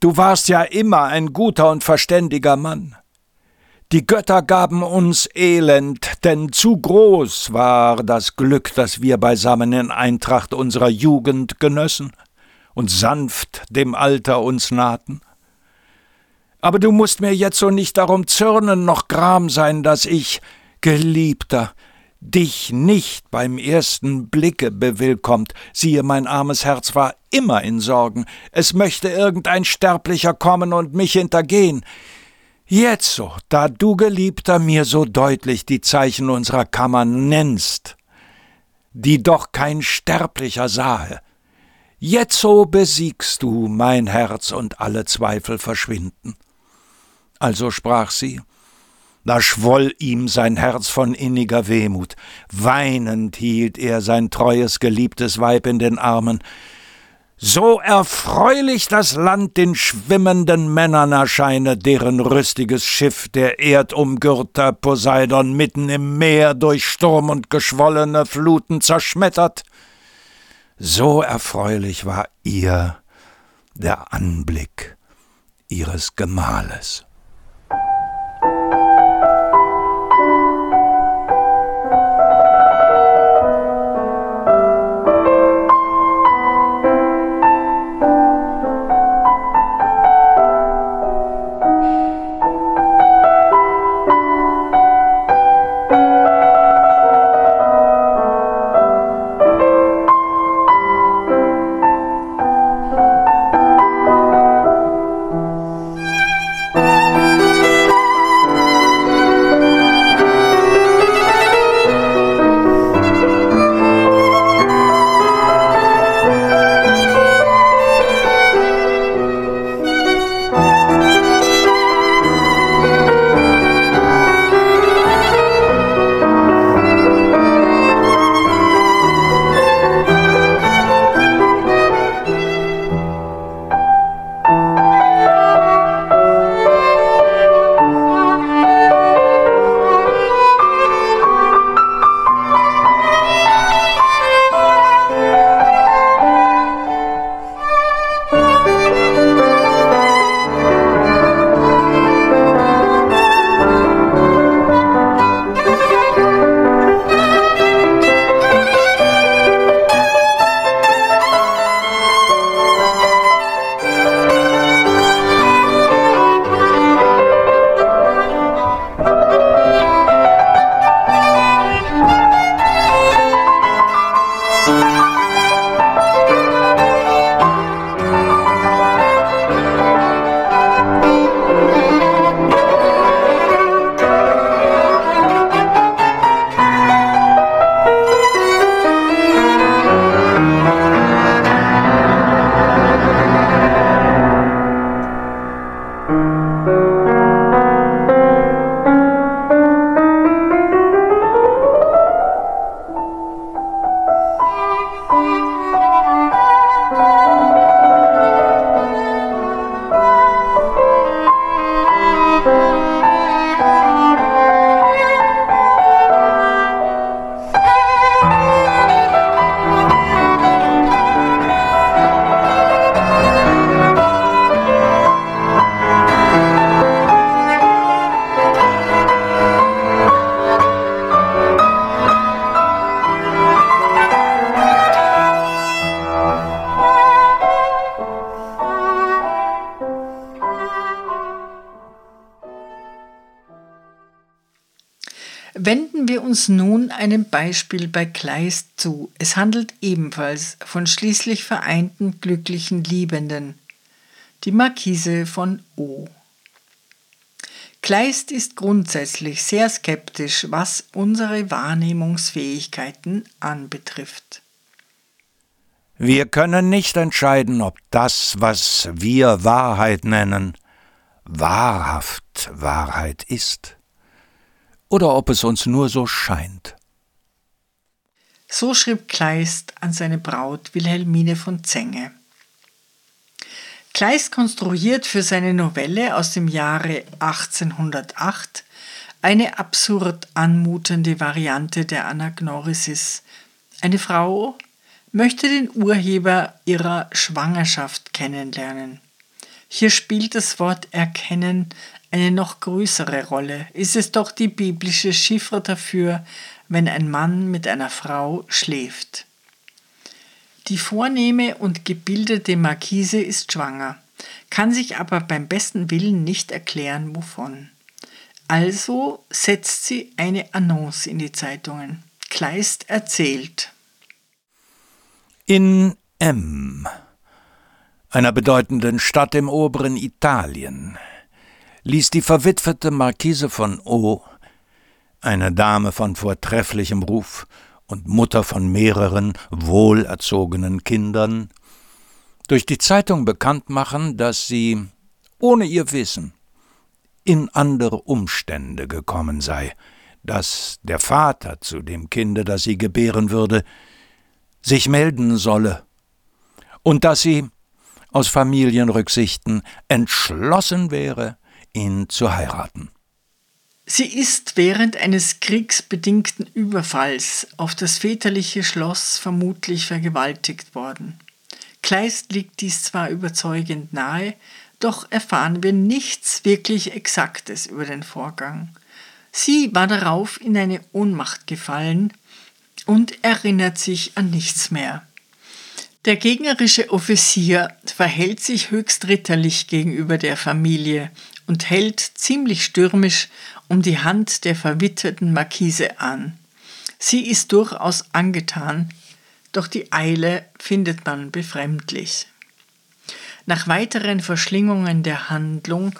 Du warst ja immer ein guter und verständiger Mann. Die Götter gaben uns Elend, denn zu groß war das Glück, das wir beisammen in Eintracht unserer Jugend genössen und sanft dem Alter uns nahten. Aber du musst mir jetzt so nicht darum zürnen noch Gram sein, dass ich, Geliebter, dich nicht beim ersten Blicke bewillkommt. Siehe, mein armes Herz war immer in Sorgen. Es möchte irgendein Sterblicher kommen und mich hintergehen. Jetzo, da du, Geliebter, mir so deutlich die Zeichen unserer Kammer nennst, die doch kein Sterblicher sahe, jetzo besiegst du mein Herz und alle Zweifel verschwinden. Also sprach sie, da schwoll ihm sein Herz von inniger Wehmut. Weinend hielt er sein treues, geliebtes Weib in den Armen. So erfreulich das Land den schwimmenden Männern erscheine, deren rüstiges Schiff der erdumgürter Poseidon mitten im Meer durch Sturm und geschwollene Fluten zerschmettert. So erfreulich war ihr der Anblick ihres Gemahles. Uns nun einem Beispiel bei Kleist zu. Es handelt ebenfalls von schließlich vereinten glücklichen Liebenden. Die Marquise von O. Kleist ist grundsätzlich sehr skeptisch, was unsere Wahrnehmungsfähigkeiten anbetrifft. Wir können nicht entscheiden, ob das, was wir Wahrheit nennen, wahrhaft Wahrheit ist oder ob es uns nur so scheint. So schrieb Kleist an seine Braut Wilhelmine von Zenge. Kleist konstruiert für seine Novelle aus dem Jahre 1808 eine absurd anmutende Variante der Anagnorisis. Eine Frau möchte den Urheber ihrer Schwangerschaft kennenlernen. Hier spielt das Wort erkennen eine noch größere Rolle. Ist es doch die biblische Chiffre dafür, wenn ein Mann mit einer Frau schläft. Die vornehme und gebildete Markise ist schwanger, kann sich aber beim besten Willen nicht erklären, wovon. Also setzt sie eine Annonce in die Zeitungen. Kleist erzählt. In M, einer bedeutenden Stadt im oberen Italien, ließ die verwitwete Marquise von O, eine Dame von vortrefflichem Ruf und Mutter von mehreren wohlerzogenen Kindern, durch die Zeitung bekannt machen, dass sie, ohne ihr Wissen, in andere Umstände gekommen sei, dass der Vater zu dem Kinde, das sie gebären würde, sich melden solle und dass sie aus Familienrücksichten entschlossen wäre, ihn zu heiraten. Sie ist während eines kriegsbedingten Überfalls auf das väterliche Schloss vermutlich vergewaltigt worden. Kleist liegt dies zwar überzeugend nahe, doch erfahren wir nichts wirklich Exaktes über den Vorgang. Sie war darauf in eine Ohnmacht gefallen und erinnert sich an nichts mehr. Der gegnerische Offizier verhält sich höchst ritterlich gegenüber der Familie und hält ziemlich stürmisch um die Hand der verwitterten Markise an. Sie ist durchaus angetan, doch die Eile findet man befremdlich. Nach weiteren Verschlingungen der Handlung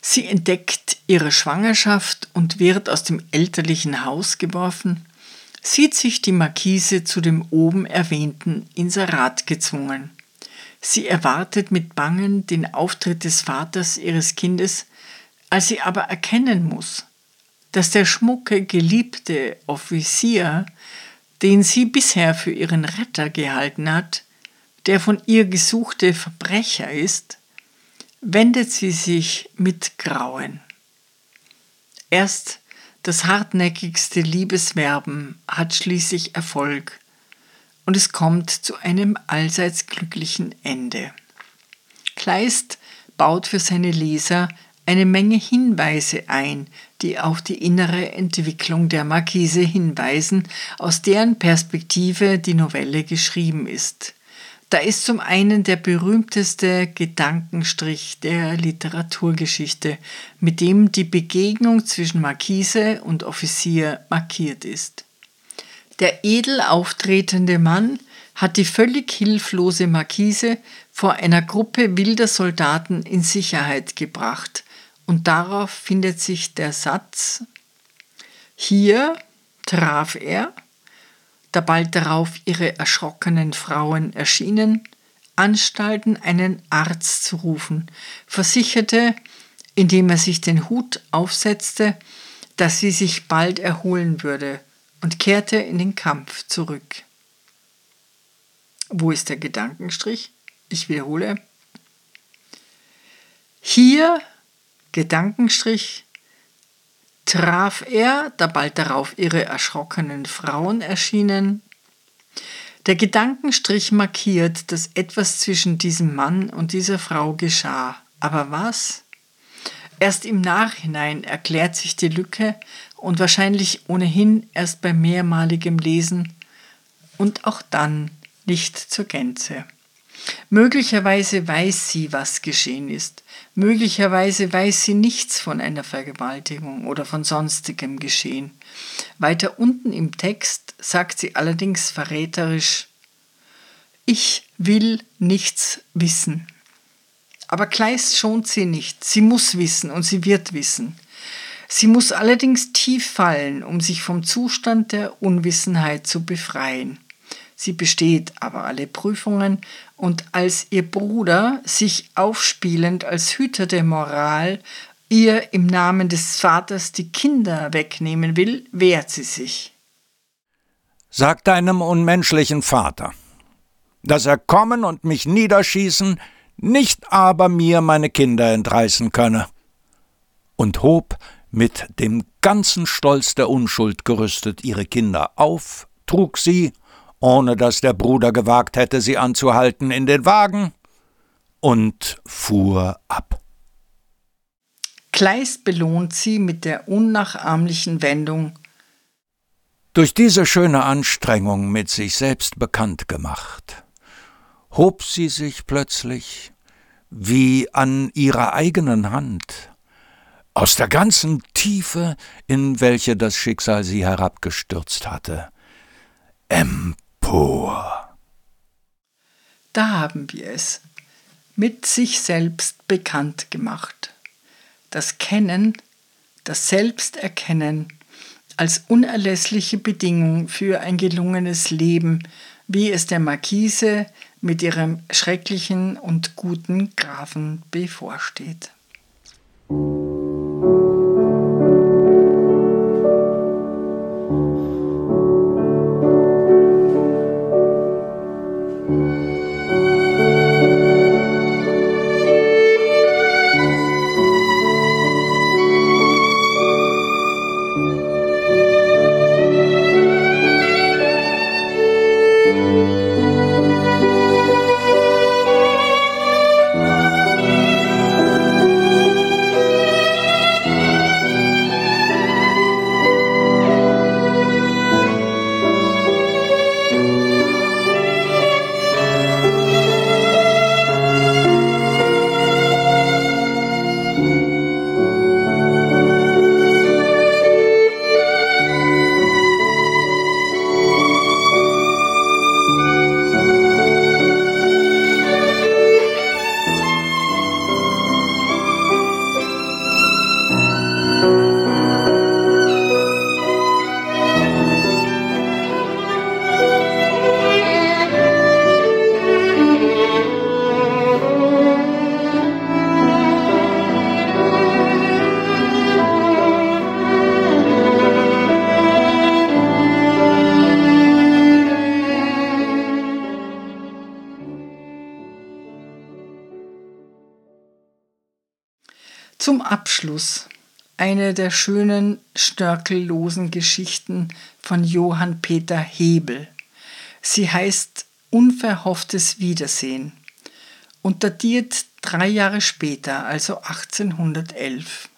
Sie entdeckt ihre Schwangerschaft und wird aus dem elterlichen Haus geworfen, sieht sich die Markise zu dem oben erwähnten Inserat gezwungen. Sie erwartet mit Bangen den Auftritt des Vaters ihres Kindes, als sie aber erkennen muss, dass der schmucke, geliebte Offizier, den sie bisher für ihren Retter gehalten hat, der von ihr gesuchte Verbrecher ist, wendet sie sich mit Grauen. Erst das hartnäckigste Liebeswerben hat schließlich Erfolg und es kommt zu einem allseits glücklichen Ende. Kleist baut für seine Leser eine Menge Hinweise ein, die auf die innere Entwicklung der Markise hinweisen, aus deren Perspektive die Novelle geschrieben ist. Da ist zum einen der berühmteste Gedankenstrich der Literaturgeschichte, mit dem die Begegnung zwischen Markise und Offizier markiert ist. Der edel auftretende Mann hat die völlig hilflose Markise vor einer Gruppe wilder Soldaten in Sicherheit gebracht, und darauf findet sich der Satz Hier traf er, da bald darauf ihre erschrockenen Frauen erschienen, Anstalten, einen Arzt zu rufen, versicherte, indem er sich den Hut aufsetzte, dass sie sich bald erholen würde und kehrte in den Kampf zurück. Wo ist der Gedankenstrich? Ich wiederhole. Hier, Gedankenstrich, traf er, da bald darauf ihre erschrockenen Frauen erschienen. Der Gedankenstrich markiert, dass etwas zwischen diesem Mann und dieser Frau geschah. Aber was? Erst im Nachhinein erklärt sich die Lücke und wahrscheinlich ohnehin erst bei mehrmaligem Lesen und auch dann nicht zur Gänze. Möglicherweise weiß sie, was geschehen ist. Möglicherweise weiß sie nichts von einer Vergewaltigung oder von sonstigem Geschehen. Weiter unten im Text sagt sie allerdings verräterisch, ich will nichts wissen. Aber Kleist schont sie nicht. Sie muss wissen und sie wird wissen. Sie muss allerdings tief fallen, um sich vom Zustand der Unwissenheit zu befreien. Sie besteht aber alle Prüfungen und als ihr Bruder sich aufspielend als Hüter der Moral ihr im Namen des Vaters die Kinder wegnehmen will, wehrt sie sich. Sag deinem unmenschlichen Vater, dass er kommen und mich niederschießen, nicht aber mir meine Kinder entreißen könne. Und hob mit dem ganzen Stolz der Unschuld gerüstet ihre Kinder auf, trug sie ohne dass der Bruder gewagt hätte, sie anzuhalten, in den Wagen und fuhr ab. Kleist belohnt sie mit der unnachahmlichen Wendung Durch diese schöne Anstrengung mit sich selbst bekannt gemacht, hob sie sich plötzlich, wie an ihrer eigenen Hand, aus der ganzen Tiefe, in welche das Schicksal sie herabgestürzt hatte, empor. Da haben wir es, mit sich selbst bekannt gemacht. Das Kennen, das Selbsterkennen als unerlässliche Bedingung für ein gelungenes Leben, wie es der Marquise mit ihrem schrecklichen und guten Grafen bevorsteht. Abschluss eine der schönen, störkellosen Geschichten von Johann Peter Hebel. Sie heißt Unverhofftes Wiedersehen und datiert drei Jahre später, also 1811.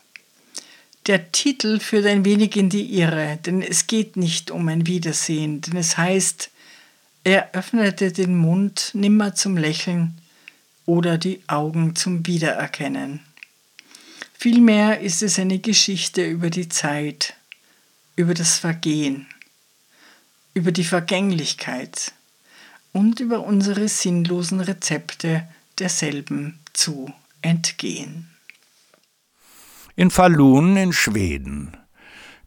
Der Titel führt ein wenig in die Irre, denn es geht nicht um ein Wiedersehen, denn es heißt, er öffnete den Mund nimmer zum Lächeln oder die Augen zum Wiedererkennen. Vielmehr ist es eine Geschichte über die Zeit, über das Vergehen, über die Vergänglichkeit und über unsere sinnlosen Rezepte derselben zu entgehen. In Falun in Schweden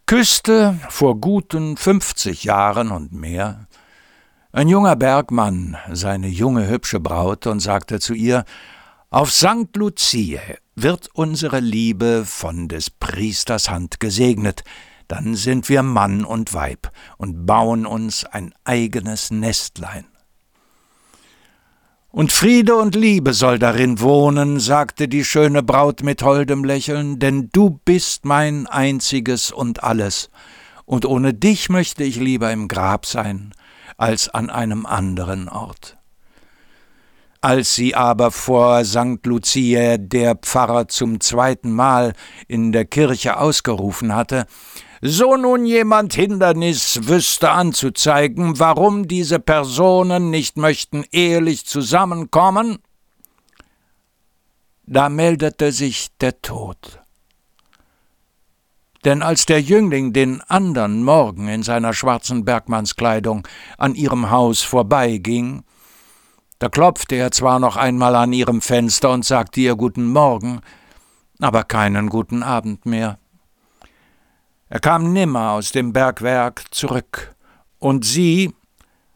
küsste vor guten 50 Jahren und mehr ein junger Bergmann seine junge hübsche Braut und sagte zu ihr Auf St. Lucie wird unsere Liebe von des Priesters Hand gesegnet, dann sind wir Mann und Weib und bauen uns ein eigenes Nestlein. Und Friede und Liebe soll darin wohnen, sagte die schöne Braut mit holdem Lächeln, denn du bist mein einziges und alles, und ohne dich möchte ich lieber im Grab sein, als an einem anderen Ort. Als sie aber vor St. Lucia der Pfarrer zum zweiten Mal in der Kirche ausgerufen hatte, So nun jemand Hindernis wüsste anzuzeigen, warum diese Personen nicht möchten ehelich zusammenkommen, da meldete sich der Tod. Denn als der Jüngling den andern Morgen in seiner schwarzen Bergmannskleidung an ihrem Haus vorbeiging, da klopfte er zwar noch einmal an ihrem Fenster und sagte ihr guten Morgen, aber keinen guten Abend mehr. Er kam nimmer aus dem Bergwerk zurück, und sie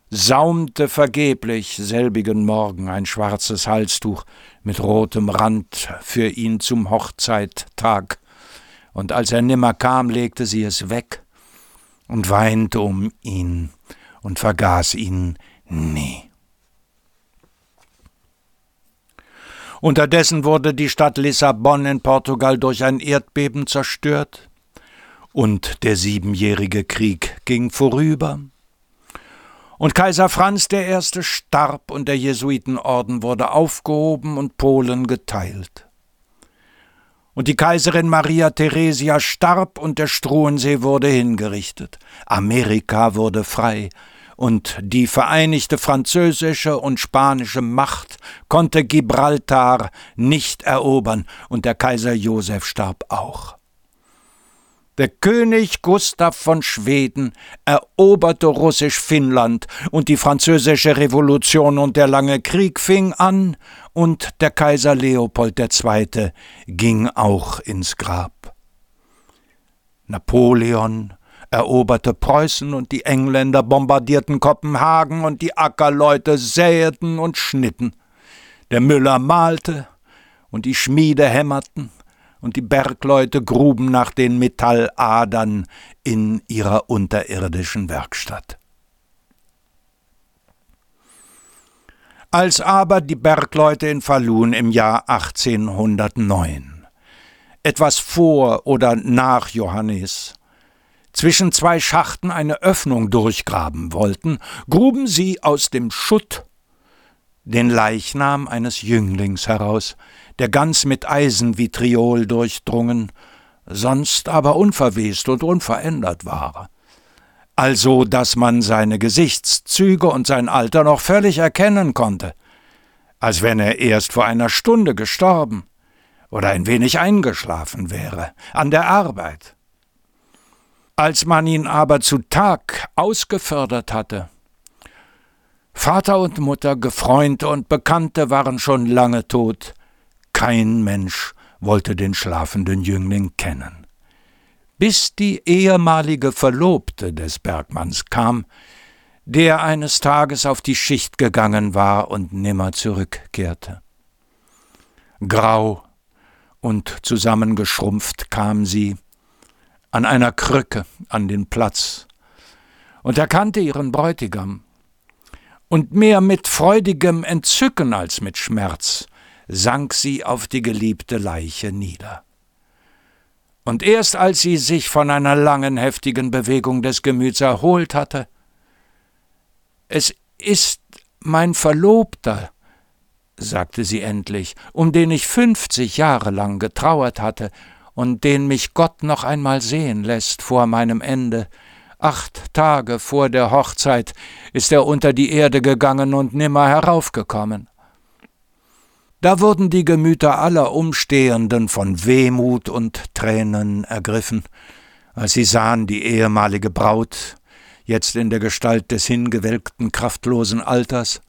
saumte vergeblich selbigen Morgen ein schwarzes Halstuch mit rotem Rand für ihn zum Hochzeittag und als er nimmer kam, legte sie es weg und weinte um ihn und vergaß ihn nie. Unterdessen wurde die Stadt Lissabon in Portugal durch ein Erdbeben zerstört, und der siebenjährige Krieg ging vorüber. Und Kaiser Franz I. starb und der Jesuitenorden wurde aufgehoben und Polen geteilt und die Kaiserin Maria Theresia starb und der Struensee wurde hingerichtet. Amerika wurde frei, und die vereinigte französische und spanische Macht konnte Gibraltar nicht erobern, und der Kaiser Joseph starb auch. Der König Gustav von Schweden eroberte Russisch-Finnland und die französische Revolution und der lange Krieg fing an und der Kaiser Leopold II. ging auch ins Grab. Napoleon eroberte Preußen und die Engländer bombardierten Kopenhagen und die Ackerleute säeten und schnitten. Der Müller malte und die Schmiede hämmerten und die Bergleute gruben nach den Metalladern in ihrer unterirdischen Werkstatt. Als aber die Bergleute in Falun im Jahr 1809, etwas vor oder nach Johannes, zwischen zwei Schachten eine Öffnung durchgraben wollten, gruben sie aus dem Schutt den Leichnam eines Jünglings heraus, der ganz mit Eisenvitriol durchdrungen, sonst aber unverwest und unverändert war. Also, dass man seine Gesichtszüge und sein Alter noch völlig erkennen konnte, als wenn er erst vor einer Stunde gestorben oder ein wenig eingeschlafen wäre, an der Arbeit. Als man ihn aber zu Tag ausgefördert hatte, Vater und Mutter, Gefreunde und Bekannte waren schon lange tot, kein Mensch wollte den schlafenden Jüngling kennen. Bis die ehemalige Verlobte des Bergmanns kam, der eines Tages auf die Schicht gegangen war und nimmer zurückkehrte. Grau und zusammengeschrumpft kam sie, an einer Krücke an den Platz, und erkannte ihren Bräutigam. Und mehr mit freudigem Entzücken als mit Schmerz sank sie auf die geliebte Leiche nieder. Und erst als sie sich von einer langen, heftigen Bewegung des Gemüts erholt hatte, es ist mein Verlobter, sagte sie endlich, um den ich fünfzig Jahre lang getrauert hatte und den mich Gott noch einmal sehen lässt vor meinem Ende. Acht Tage vor der Hochzeit ist er unter die Erde gegangen und nimmer heraufgekommen. Da wurden die Gemüter aller Umstehenden von Wehmut und Tränen ergriffen, als sie sahen die ehemalige Braut, jetzt in der Gestalt des hingewelkten, kraftlosen Alters,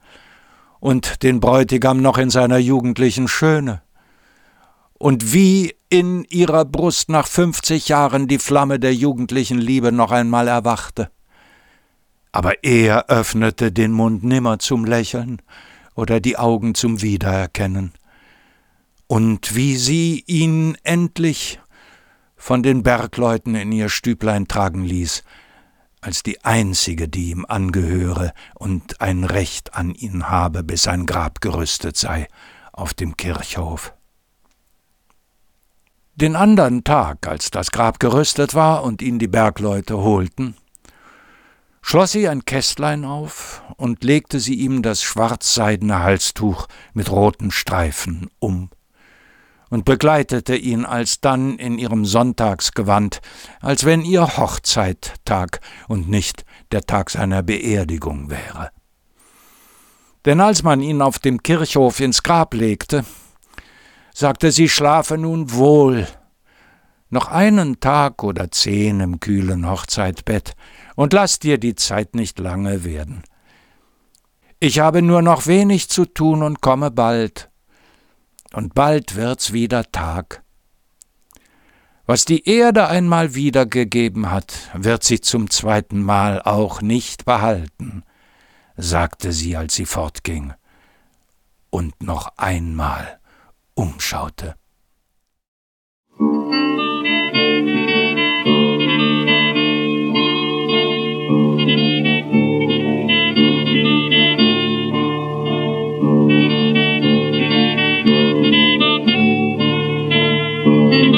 und den Bräutigam noch in seiner jugendlichen Schöne. Und wie in ihrer Brust nach fünfzig Jahren die Flamme der jugendlichen Liebe noch einmal erwachte. Aber er öffnete den Mund nimmer zum Lächeln, oder die Augen zum Wiedererkennen. Und wie sie ihn endlich von den Bergleuten in ihr Stüblein tragen ließ, als die einzige, die ihm angehöre und ein Recht an ihn habe, bis sein Grab gerüstet sei, auf dem Kirchhof. Den andern Tag, als das Grab gerüstet war und ihn die Bergleute holten, schloss sie ein Kästlein auf und legte sie ihm das schwarzseidene Halstuch mit roten Streifen um. und begleitete ihn alsdann in ihrem Sonntagsgewand, als wenn ihr Hochzeittag und nicht der Tag seiner Beerdigung wäre. Denn als man ihn auf dem Kirchhof ins Grab legte, sagte sie, schlafe nun wohl, noch einen Tag oder zehn im kühlen Hochzeitbett, und lass dir die Zeit nicht lange werden. Ich habe nur noch wenig zu tun und komme bald und bald wird's wieder Tag. Was die Erde einmal wiedergegeben hat, wird sie zum zweiten Mal auch nicht behalten, sagte sie, als sie fortging und noch einmal umschaute. Name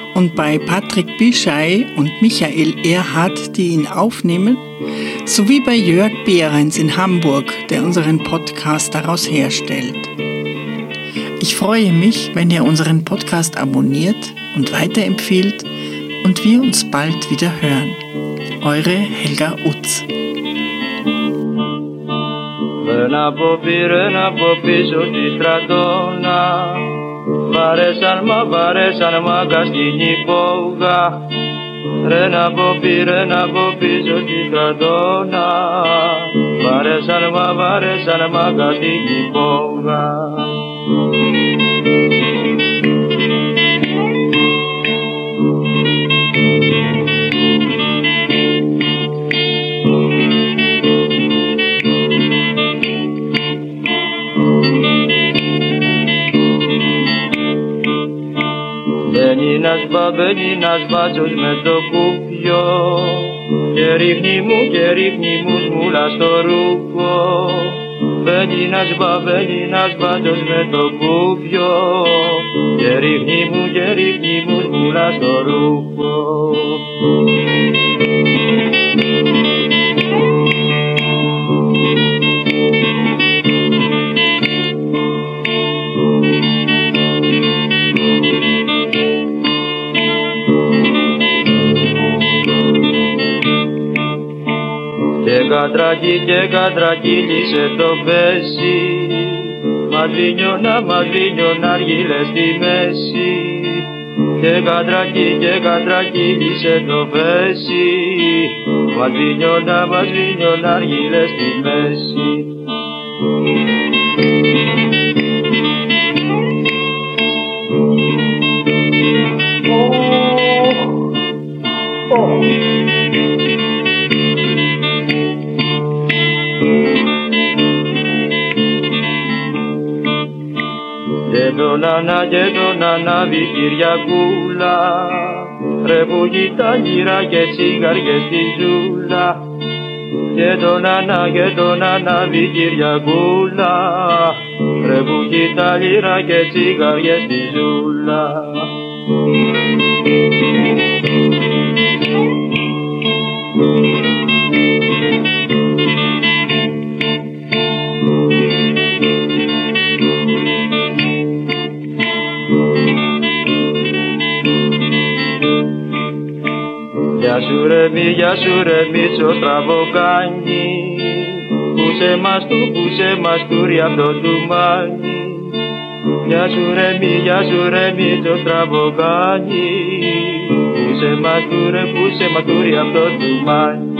und bei Patrick Bischei und Michael Erhardt, die ihn aufnehmen, sowie bei Jörg Behrens in Hamburg, der unseren Podcast daraus herstellt. Ich freue mich, wenn ihr unseren Podcast abonniert und weiterempfiehlt und wir uns bald wieder hören. Eure Helga Utz. Rena popi, rena popi, so di stradona. Βαρέσαν μα, βαρέσαν μα στην υπόγα. Ρε να πω πει, ρε να πω πίσω στην κρατώνα. Βαρέσαν μα, βαρέσαν μα στην υπόγα μπαμπαίνει ένας μπάτσος με το κουπιό. Και ρίχνει μου και ρίχνει μου σμούλα στο ρούχο. Μπαίνει ένας μπαμπαίνει ένας μπάτσος με το κουπιό. Και ρίχνει μου και ρίχνει μου σμούλα στο ρούχο κατρακί και κατρακύλισε το πέσι Μαδρίνιωνα, μαδρίνιωνα αργύλε στη μέση. Και κατρακί και κατρακύλισε το πέσι Μαδρίνιωνα, μαδρίνιωνα αργύλε στη μέση τον Ανά και τον Ανάβη Κυριακούλα Ρε που τα γύρα και τσιγαριές στη ζούλα. Και τον Ανά και τον Ανάβη Κυριακούλα Ρε που τα λίρα και τσιγαριές στη ζούλα σου ρε μη, γεια σου ρε μίτσο στραβοκάνι Πούσε μας του, πούσε μας του ρε αυτό του μάνι Γεια σου ρε μη, γεια σου ρε μίτσο στραβοκάνι Πούσε μας του ρε, πούσε μας του ρε αυτό του μάνι